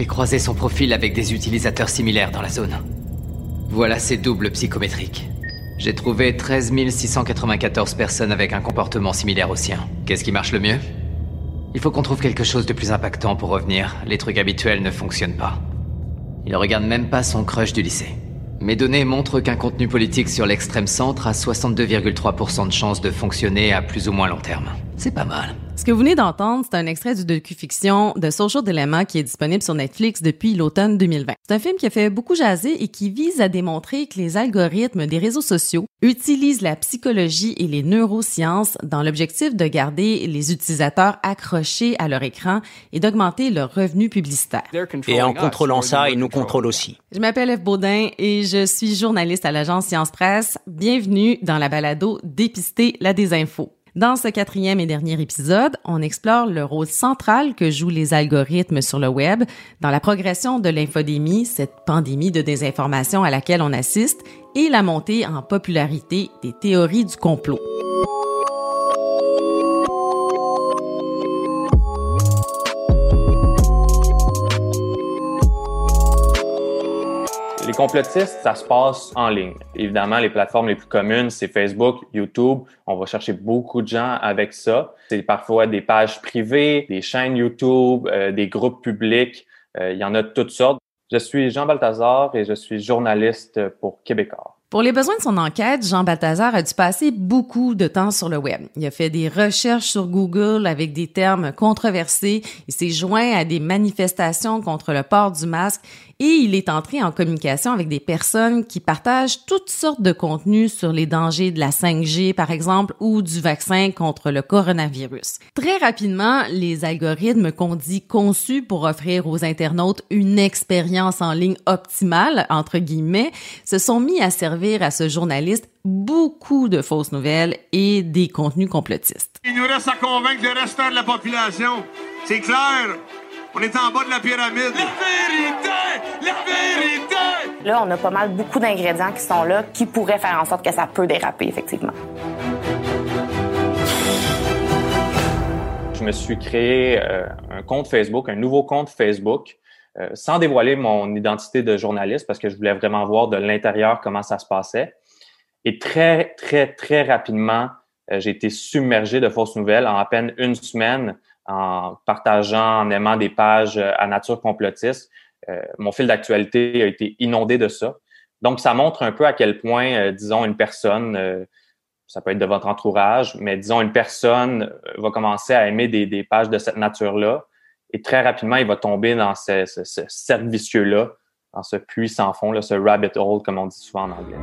vais croiser son profil avec des utilisateurs similaires dans la zone. Voilà ses doubles psychométriques. J'ai trouvé 13 694 personnes avec un comportement similaire au sien. Qu'est-ce qui marche le mieux? Il faut qu'on trouve quelque chose de plus impactant pour revenir. Les trucs habituels ne fonctionnent pas. Il regarde même pas son crush du lycée. Mes données montrent qu'un contenu politique sur l'extrême centre a 62,3% de chances de fonctionner à plus ou moins long terme. C'est pas mal. Ce que vous venez d'entendre, c'est un extrait du docu-fiction de Social Dilemma qui est disponible sur Netflix depuis l'automne 2020. C'est un film qui a fait beaucoup jaser et qui vise à démontrer que les algorithmes des réseaux sociaux utilisent la psychologie et les neurosciences dans l'objectif de garder les utilisateurs accrochés à leur écran et d'augmenter leur revenu publicitaire. Et en contrôlant ça, ils nous contrôlent aussi. Je m'appelle Eve Baudin et je suis journaliste à l'agence Science Presse. Bienvenue dans la balado Dépister la désinfo. Dans ce quatrième et dernier épisode, on explore le rôle central que jouent les algorithmes sur le web dans la progression de l'infodémie, cette pandémie de désinformation à laquelle on assiste, et la montée en popularité des théories du complot. Complotistes, ça se passe en ligne. Évidemment, les plateformes les plus communes, c'est Facebook, YouTube. On va chercher beaucoup de gens avec ça. C'est parfois des pages privées, des chaînes YouTube, euh, des groupes publics. Euh, il y en a de toutes sortes. Je suis Jean Balthazar et je suis journaliste pour Québécois. Pour les besoins de son enquête, Jean Balthazar a dû passer beaucoup de temps sur le web. Il a fait des recherches sur Google avec des termes controversés. Il s'est joint à des manifestations contre le port du masque et il est entré en communication avec des personnes qui partagent toutes sortes de contenus sur les dangers de la 5G, par exemple, ou du vaccin contre le coronavirus. Très rapidement, les algorithmes qu'on dit conçus pour offrir aux internautes une expérience en ligne optimale, entre guillemets, se sont mis à servir à ce journaliste beaucoup de fausses nouvelles et des contenus complotistes. Il nous reste à convaincre le restant de la population. C'est clair. On est en bas de la pyramide. La vérité! La vérité! Là, on a pas mal beaucoup d'ingrédients qui sont là qui pourraient faire en sorte que ça peut déraper, effectivement. Je me suis créé euh, un compte Facebook, un nouveau compte Facebook, euh, sans dévoiler mon identité de journaliste parce que je voulais vraiment voir de l'intérieur comment ça se passait. Et très, très, très rapidement, euh, j'ai été submergé de fausses nouvelles. En à peine une semaine, en partageant, en aimant des pages euh, à nature complotiste. Euh, mon fil d'actualité a été inondé de ça. Donc, ça montre un peu à quel point, euh, disons, une personne, ça peut être de votre entourage, mais disons, une personne va commencer à aimer des, pages de cette nature-là et très rapidement, il va tomber dans ce, cercle vicieux-là, dans ce puits sans fond, là, ce rabbit hole, comme on dit souvent en anglais.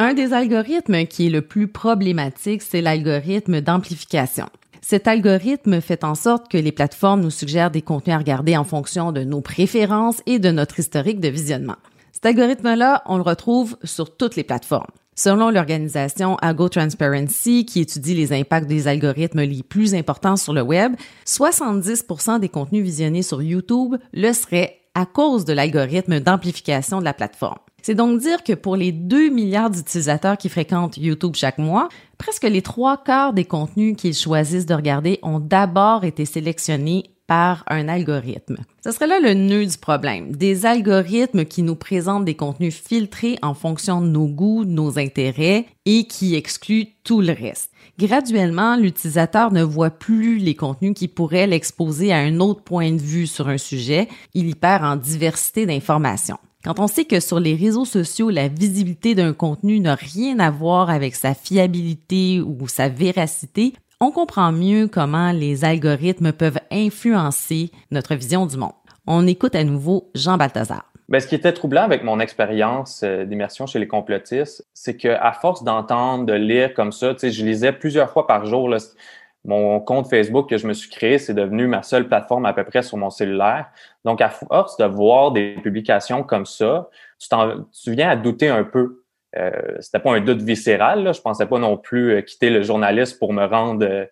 Un des algorithmes qui est le plus problématique, c'est l'algorithme d'amplification. Cet algorithme fait en sorte que les plateformes nous suggèrent des contenus à regarder en fonction de nos préférences et de notre historique de visionnement. Cet algorithme-là, on le retrouve sur toutes les plateformes. Selon l'organisation Ago Transparency, qui étudie les impacts des algorithmes les plus importants sur le web, 70% des contenus visionnés sur YouTube le seraient à cause de l'algorithme d'amplification de la plateforme. C'est donc dire que pour les 2 milliards d'utilisateurs qui fréquentent YouTube chaque mois, presque les trois quarts des contenus qu'ils choisissent de regarder ont d'abord été sélectionnés par un algorithme. Ce serait là le nœud du problème. Des algorithmes qui nous présentent des contenus filtrés en fonction de nos goûts, de nos intérêts et qui excluent tout le reste. Graduellement, l'utilisateur ne voit plus les contenus qui pourraient l'exposer à un autre point de vue sur un sujet. Il y perd en diversité d'informations. Quand on sait que sur les réseaux sociaux, la visibilité d'un contenu n'a rien à voir avec sa fiabilité ou sa véracité, on comprend mieux comment les algorithmes peuvent influencer notre vision du monde. On écoute à nouveau Jean Balthazar. Ben, ce qui était troublant avec mon expérience euh, d'immersion chez les complotistes, c'est qu'à force d'entendre, de lire comme ça, je lisais plusieurs fois par jour mon compte Facebook que je me suis créé, c'est devenu ma seule plateforme à peu près sur mon cellulaire. Donc, à force de voir des publications comme ça, tu viens à douter un peu. Euh, C'était pas un doute viscéral. Là. Je pensais pas non plus euh, quitter le journaliste pour me rendre euh,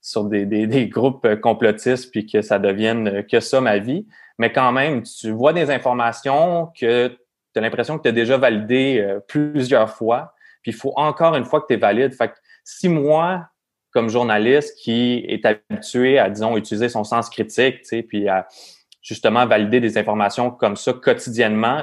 sur des, groupes complotistes puis que ça devienne que ça ma vie. Mais quand même, tu vois des informations que tu as l'impression que tu as déjà validées plusieurs fois. Puis il faut encore une fois que tu es valide. Fait que si moi, comme journaliste qui est habitué à, disons, utiliser son sens critique, puis à justement valider des informations comme ça quotidiennement,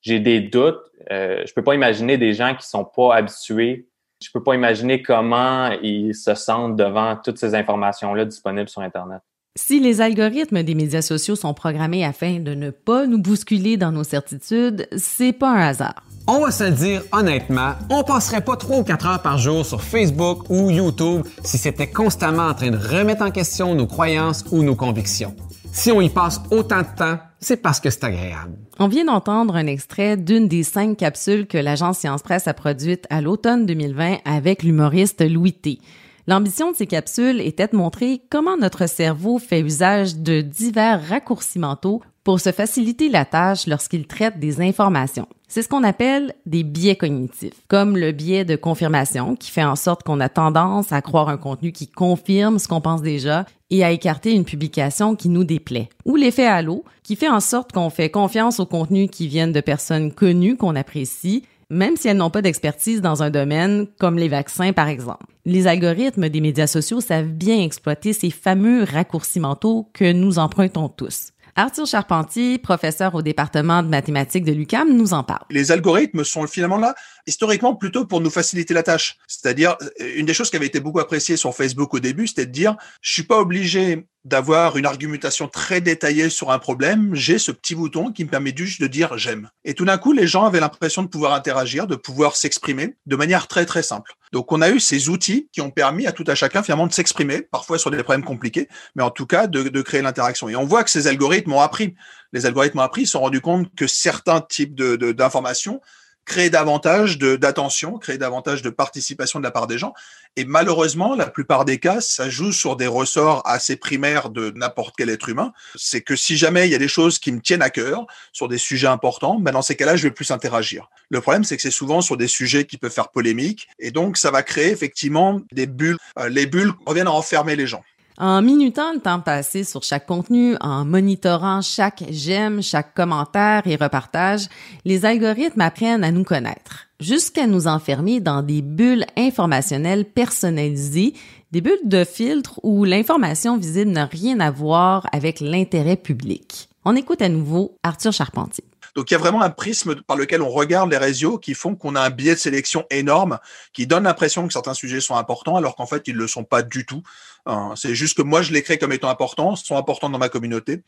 j'ai des doutes. Euh, je peux pas imaginer des gens qui sont pas habitués. Je peux pas imaginer comment ils se sentent devant toutes ces informations-là disponibles sur Internet. Si les algorithmes des médias sociaux sont programmés afin de ne pas nous bousculer dans nos certitudes, c'est pas un hasard. On va se le dire honnêtement, on passerait pas 3 ou 4 heures par jour sur Facebook ou YouTube si c'était constamment en train de remettre en question nos croyances ou nos convictions. Si on y passe autant de temps, c'est parce que c'est agréable. On vient d'entendre un extrait d'une des cinq capsules que l'agence Science Presse a produites à l'automne 2020 avec l'humoriste Louis T. L'ambition de ces capsules était de montrer comment notre cerveau fait usage de divers raccourcis mentaux pour se faciliter la tâche lorsqu'il traite des informations. C'est ce qu'on appelle des biais cognitifs, comme le biais de confirmation qui fait en sorte qu'on a tendance à croire un contenu qui confirme ce qu'on pense déjà et à écarter une publication qui nous déplaît. Ou l'effet halo qui fait en sorte qu'on fait confiance aux contenus qui viennent de personnes connues qu'on apprécie même si elles n'ont pas d'expertise dans un domaine comme les vaccins par exemple. Les algorithmes des médias sociaux savent bien exploiter ces fameux raccourcis mentaux que nous empruntons tous. Arthur Charpentier, professeur au département de mathématiques de l'UCAM, nous en parle. Les algorithmes sont finalement là, historiquement, plutôt pour nous faciliter la tâche. C'est-à-dire, une des choses qui avait été beaucoup appréciée sur Facebook au début, c'était de dire, je suis pas obligé d'avoir une argumentation très détaillée sur un problème, j'ai ce petit bouton qui me permet juste de dire j'aime. Et tout d'un coup, les gens avaient l'impression de pouvoir interagir, de pouvoir s'exprimer de manière très très simple. Donc on a eu ces outils qui ont permis à tout à chacun finalement de s'exprimer, parfois sur des problèmes compliqués, mais en tout cas de, créer l'interaction. Et on voit que ces algorithmes ont appris. Les algorithmes ont appris, ils se sont rendus compte que certains types d'informations créer davantage d'attention, créer davantage de participation de la part des gens. Et malheureusement, la plupart des cas, ça joue sur des ressorts assez primaires de n'importe quel être humain. C'est que si jamais il y a des choses qui me tiennent à cœur sur des sujets importants, ben dans ces cas-là, je vais plus interagir. Le problème, c'est que c'est souvent sur des sujets qui peuvent faire polémique. Et donc, ça va créer effectivement des bulles. Euh, les bulles reviennent à enfermer les gens. En minutant le temps passé sur chaque contenu, en monitorant chaque j'aime, chaque commentaire et repartage, les algorithmes apprennent à nous connaître, jusqu'à nous enfermer dans des bulles informationnelles personnalisées, des bulles de filtre où l'information visible n'a rien à voir avec l'intérêt public. On écoute à nouveau Arthur Charpentier. Donc il y a vraiment un prisme par lequel on regarde les réseaux qui font qu'on a un biais de sélection énorme, qui donne l'impression que certains sujets sont importants alors qu'en fait ils ne le sont pas du tout. Hein, c'est juste que moi je les crée comme étant importants, sont importants dans ma communauté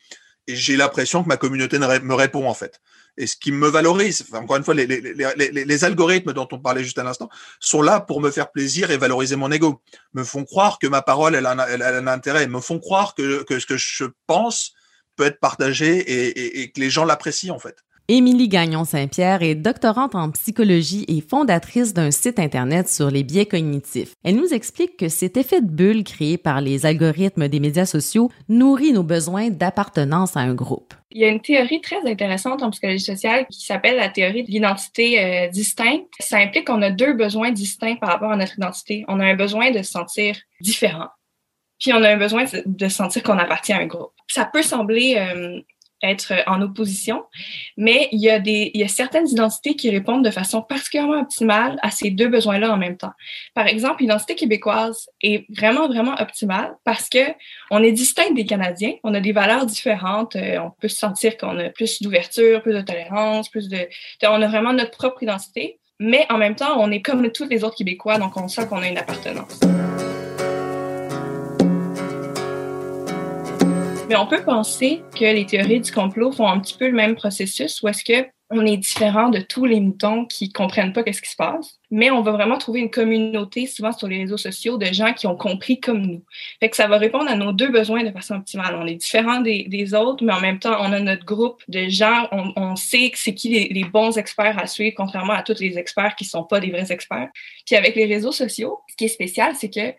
et j'ai l'impression que ma communauté me répond en fait. Et ce qui me valorise, encore une fois, les, algorithmes dont on parlait juste à l'instant sont là pour me faire plaisir et valoriser mon ego, me font croire que ma parole elle a, un intérêt, me font croire que, ce que je pense peut être partagé et que les gens l'apprécient en fait. Émilie Gagnon-Saint-Pierre est doctorante en psychologie et fondatrice d'un site Internet sur les biais cognitifs. Elle nous explique que cet effet de bulle créé par les algorithmes des médias sociaux nourrit nos besoins d'appartenance à un groupe. Il y a une théorie très intéressante en psychologie sociale qui s'appelle la théorie de l'identité euh, distincte. Ça implique qu'on a deux besoins distincts par rapport à notre identité. On a un besoin de se sentir différent, puis on a un besoin de, sentir qu'on appartient à un groupe. Ça peut sembler euh, être en opposition, mais il y a des, il y a certaines identités qui répondent de façon particulièrement optimale à ces deux besoins-là en même temps. Par exemple, l'identité québécoise est vraiment, vraiment optimale parce que on est distinct des Canadiens, on a des valeurs différentes, euh, on peut se sentir qu'on a plus d'ouverture, plus de tolérance, plus de, on a vraiment notre propre identité, mais en même temps, on est comme tous les autres Québécois, donc on sent qu'on a une appartenance. Mais on peut penser que les théories du complot font un petit peu le même processus, où est-ce que on est différent de tous les moutons qui comprennent pas qu'est-ce qui se passe, mais on va vraiment trouver une communauté, souvent sur les réseaux sociaux, de gens qui ont compris comme nous. Fait que ça va répondre à nos deux besoins de façon optimale. On est différent des, des autres, mais en même temps, on a notre groupe de gens, on, on sait que c'est qui les, les, bons experts à suivre, contrairement à tous les experts qui sont pas des vrais experts. Puis avec les réseaux sociaux, ce qui est spécial, c'est que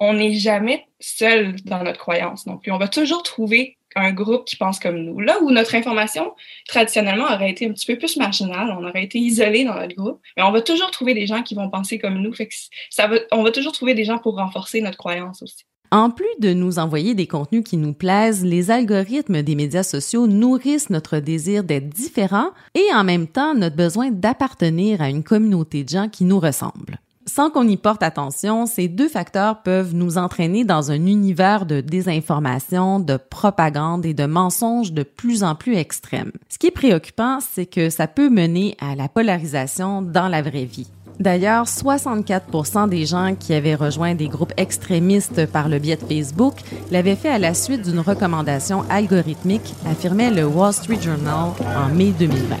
on n'est jamais seul dans notre croyance non plus. On va toujours trouver un groupe qui pense comme nous. Là où notre information, traditionnellement, aurait été un petit peu plus marginale, on aurait été isolé dans notre groupe, mais on va toujours trouver des gens qui vont penser comme nous. Fait que ça va, on va toujours trouver des gens pour renforcer notre croyance aussi. En plus de nous envoyer des contenus qui nous plaisent, les algorithmes des médias sociaux nourrissent notre désir d'être différent et en même temps notre besoin d'appartenir à une communauté de gens qui nous ressemblent. Sans qu'on y porte attention, ces deux facteurs peuvent nous entraîner dans un univers de désinformation, de propagande et de mensonges de plus en plus extrêmes. Ce qui est préoccupant, c'est que ça peut mener à la polarisation dans la vraie vie. D'ailleurs, 64% des gens qui avaient rejoint des groupes extrémistes par le biais de Facebook l'avaient fait à la suite d'une recommandation algorithmique, affirmait le Wall Street Journal en mai 2020.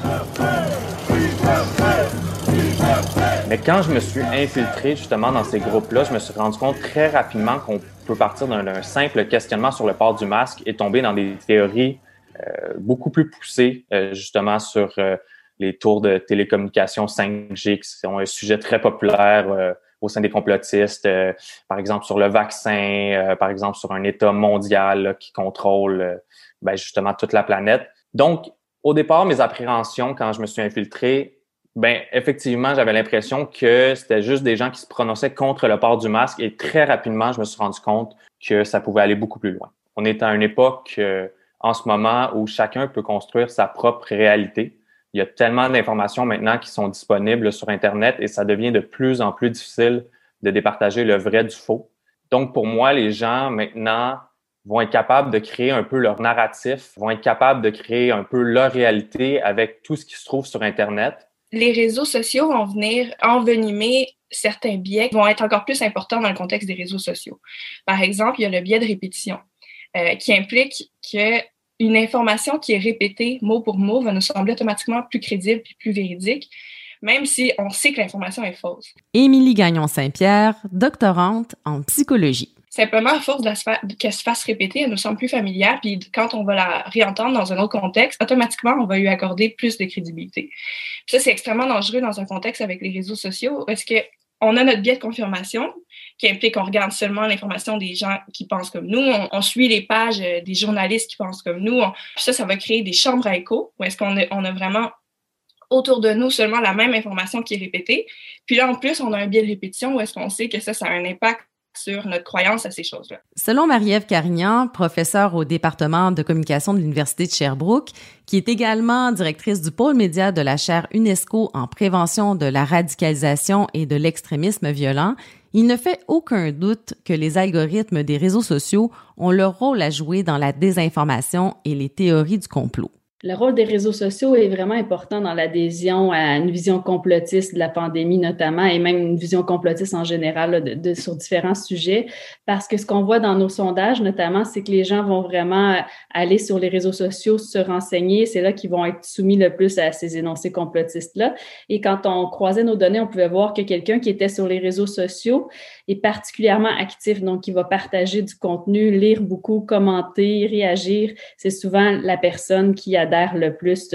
Mais quand je me suis infiltré justement dans ces groupes-là, je me suis rendu compte très rapidement qu'on peut partir d'un simple questionnement sur le port du masque et tomber dans des théories euh, beaucoup plus poussées, euh, justement sur euh, les tours de télécommunications 5G, qui sont un sujet très populaire euh, au sein des complotistes, euh, par exemple sur le vaccin, euh, par exemple sur un État mondial qui contrôle ben, justement toute la planète. Donc, au départ, mes appréhensions quand je me suis infiltré, ben effectivement, j'avais l'impression que c'était juste des gens qui se prononçaient contre le port du masque et très rapidement, je me suis rendu compte que ça pouvait aller beaucoup plus loin. On est à une époque en ce moment où chacun peut construire sa propre réalité il y a tellement d'informations maintenant qui sont disponibles sur Internet et ça devient de plus en plus difficile de départager le vrai du faux. Donc, pour moi, les gens maintenant vont être capables de créer un peu leur narratif, vont être capables de créer un peu leur réalité avec tout ce qui se trouve sur Internet. Les réseaux sociaux vont venir envenimer certains biais qui vont être encore plus importants dans le contexte des réseaux sociaux. Par exemple, il y a le biais de répétition euh, qui implique que une information qui est répétée mot pour mot va nous sembler automatiquement plus crédible et plus véridique, même si on sait que l'information est fausse. Émilie Gagnon-Saint-Pierre, doctorante en psychologie. Simplement, à force qu'elle se fasse répéter, elle nous semble plus familière, puis quand on va la réentendre dans un autre contexte, automatiquement, on va lui accorder plus de crédibilité. ça, c'est extrêmement dangereux dans un contexte avec les réseaux sociaux, parce que on a notre biais de confirmation qui implique qu'on regarde seulement l'information des gens qui pensent comme nous. On, suit les pages euh, des journalistes qui pensent comme nous. ça, ça va créer des chambres à écho où est-ce qu'on a, a vraiment autour de nous seulement la même information qui est répétée. Puis là, en plus, on a un biais de répétition où est-ce qu'on sait que ça, ça a un impact sur notre croyance à ces choses-là. Selon Marie-Ève Carignan, professeure au département de communication de l'Université de Sherbrooke, qui est également directrice du pôle média de la chaire UNESCO en prévention de la radicalisation et de l'extrémisme violent, il ne fait aucun doute que les algorithmes des réseaux sociaux ont leur rôle à jouer dans la désinformation et les théories du complot. Le rôle des réseaux sociaux est vraiment important dans l'adhésion à une vision complotiste de la pandémie notamment et même une vision complotiste en général sur différents sujets parce que ce qu'on voit dans nos sondages notamment, c'est que les gens vont vraiment aller sur les réseaux sociaux se renseigner. C'est là qu'ils vont être soumis le plus à ces énoncés complotistes-là. Et quand on croisait nos données, on pouvait voir que quelqu'un qui était sur les réseaux sociaux est particulièrement actif, donc il va partager du contenu, lire beaucoup, commenter, réagir. C'est souvent la personne qui a le plus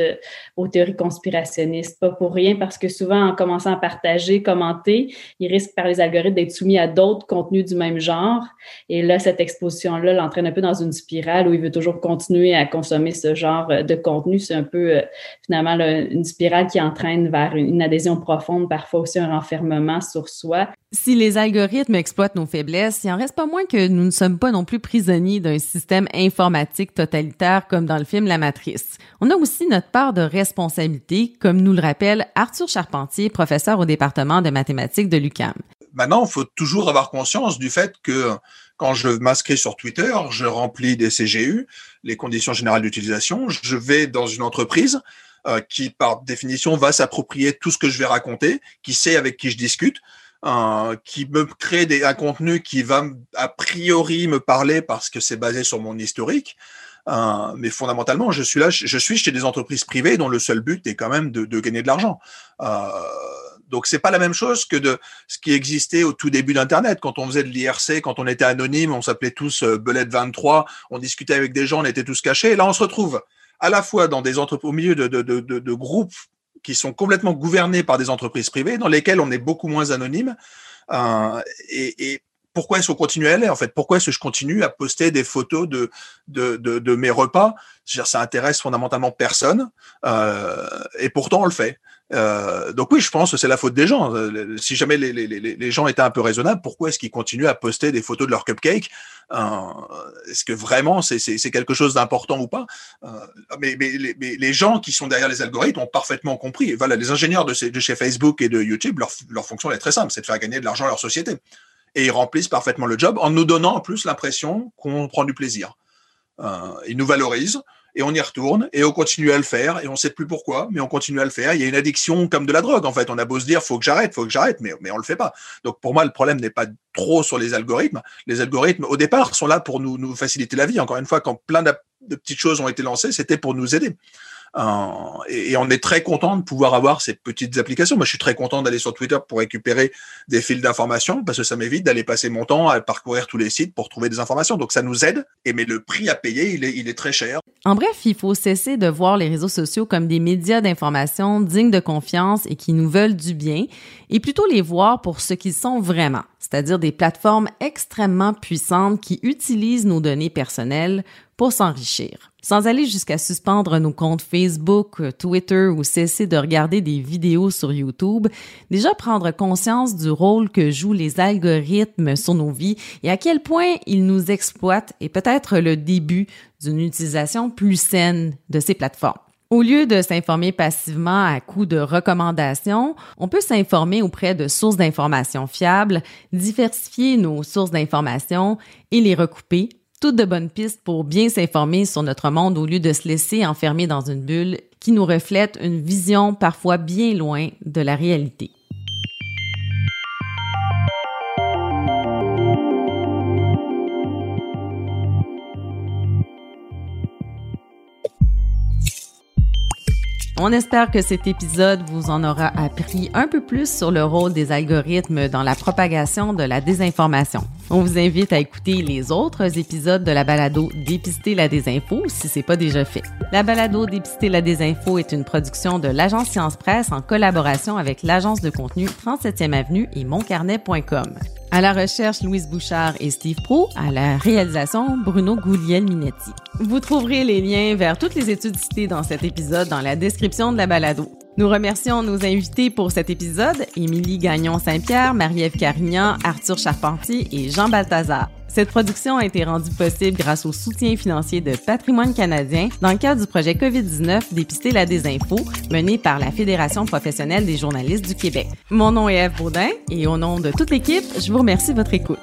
aux théories conspirationnistes. Pas pour rien, parce que souvent, en commençant à partager, commenter, ils risquent par les algorithmes d'être soumis à d'autres contenus du même genre. Et là, cette exposition-là l'entraîne un peu dans une spirale où il veut toujours continuer à consommer ce genre de contenu. C'est un peu, euh, finalement, une spirale qui entraîne vers une adhésion profonde, parfois aussi un renfermement sur soi. Si les algorithmes exploitent nos faiblesses, il en reste pas moins que nous ne sommes pas non plus prisonniers d'un système informatique totalitaire comme dans le film La Matrice. On a aussi notre part de responsabilité, comme nous le rappelle Arthur Charpentier, professeur au département de mathématiques de l'UCAM. Maintenant, il faut toujours avoir conscience du fait que quand je m'inscris sur Twitter, je remplis des CGU, les conditions générales d'utilisation, je vais dans une entreprise euh, qui, par définition, va s'approprier tout ce que je vais raconter, qui sait avec qui je discute, qui me crée des, un contenu qui va a priori me parler parce que c'est basé sur mon historique. Euh, mais fondamentalement, je suis là, je suis chez des entreprises privées dont le seul but est quand même de, de gagner de l'argent. Euh, donc c'est pas la même chose que de ce qui existait au tout début d'Internet. Quand on faisait de l'IRC, quand on était anonyme, on s'appelait tous euh, Belette 23, on discutait avec des gens, on était tous cachés. Et là, on se retrouve à la fois dans des entreprises, au milieu de, de, de, de groupes qui sont complètement gouvernés par des entreprises privées, dans lesquelles on est beaucoup moins anonyme. Euh, et, pourquoi est-ce qu'on continue à aller en fait? Pourquoi est-ce que je continue à poster des photos de de, de, de mes repas? Je veux dire, ça intéresse fondamentalement personne, euh, et pourtant on le fait. Euh, donc oui, je pense que c'est la faute des gens. Euh, si jamais les, les, les, gens étaient un peu raisonnables, pourquoi est-ce qu'ils continuent à poster des photos de leur cupcake? Euh, Est-ce que vraiment c'est quelque chose d'important ou pas? Euh, mais, mais, mais, les gens qui sont derrière les algorithmes ont parfaitement compris. Voilà, les ingénieurs de, de, chez Facebook et de YouTube, leur, leur fonction est très simple, c'est de faire gagner de l'argent à leur société. Et ils remplissent parfaitement le job en nous donnant en plus l'impression qu'on prend du plaisir. Euh, ils nous valorisent et on y retourne et on continue à le faire et on sait plus pourquoi, mais on continue à le faire. Il y a une addiction comme de la drogue en fait. On a beau se dire faut que j'arrête, faut que j'arrête, mais mais on le fait pas. Donc pour moi le problème n'est pas trop sur les algorithmes. Les algorithmes au départ sont là pour nous nous faciliter la vie. Encore une fois, quand plein de petites choses ont été lancées, c'était pour nous aider. Euh, et, on est très content de pouvoir avoir ces petites applications. Moi, je suis très content d'aller sur Twitter pour récupérer des fils d'informations parce que ça m'évite d'aller passer mon temps à parcourir tous les sites pour trouver des informations. Donc, ça nous aide. Et mais le prix à payer, il est, il est très cher. En bref, il faut cesser de voir les réseaux sociaux comme des médias d'information dignes de confiance et qui nous veulent du bien, et plutôt les voir pour ce qu'ils sont vraiment, c'est-à-dire des plateformes extrêmement puissantes qui utilisent nos données personnelles pour s'enrichir. Sans aller jusqu'à suspendre nos comptes Facebook, Twitter ou cesser de regarder des vidéos sur YouTube, déjà prendre conscience du rôle que jouent les algorithmes sur nos vies et à quel point ils nous exploitent est peut-être le début d'une utilisation plus saine de ces plateformes. Au lieu de s'informer passivement à coup de recommandations, on peut s'informer auprès de sources d'informations fiables, diversifier nos sources d'informations et les recouper toutes de bonnes pistes pour bien s'informer sur notre monde au lieu de se laisser enfermer dans une bulle qui nous reflète une vision parfois bien loin de la réalité. On espère que cet épisode vous en aura appris un peu plus sur le rôle des algorithmes dans la propagation de la désinformation. On vous invite à écouter les autres épisodes de la balado Dépister la désinfo si c'est pas déjà fait. La balado Dépister la désinfo est une production de l'agence Science Presse en collaboration avec l'agence de contenu 37e Avenue et moncarnet.com. À la recherche, Louise Bouchard et Steve Pro. À la réalisation, Bruno Gouliel-Minetti. Vous trouverez les liens vers toutes les études citées dans cet épisode dans la description de la balado. Nous remercions nos invités pour cet épisode, Émilie Gagnon-Saint-Pierre, Marie-Ève Carignan, Arthur Charpentier et Jean Balthazar. Cette production a été rendue possible grâce au soutien financier de Patrimoine canadien dans le cadre du projet COVID-19 Dépister la désinfo mené par la Fédération professionnelle des journalistes du Québec. Mon nom est Eve Baudin et au nom de toute l'équipe, je vous remercie de votre écoute.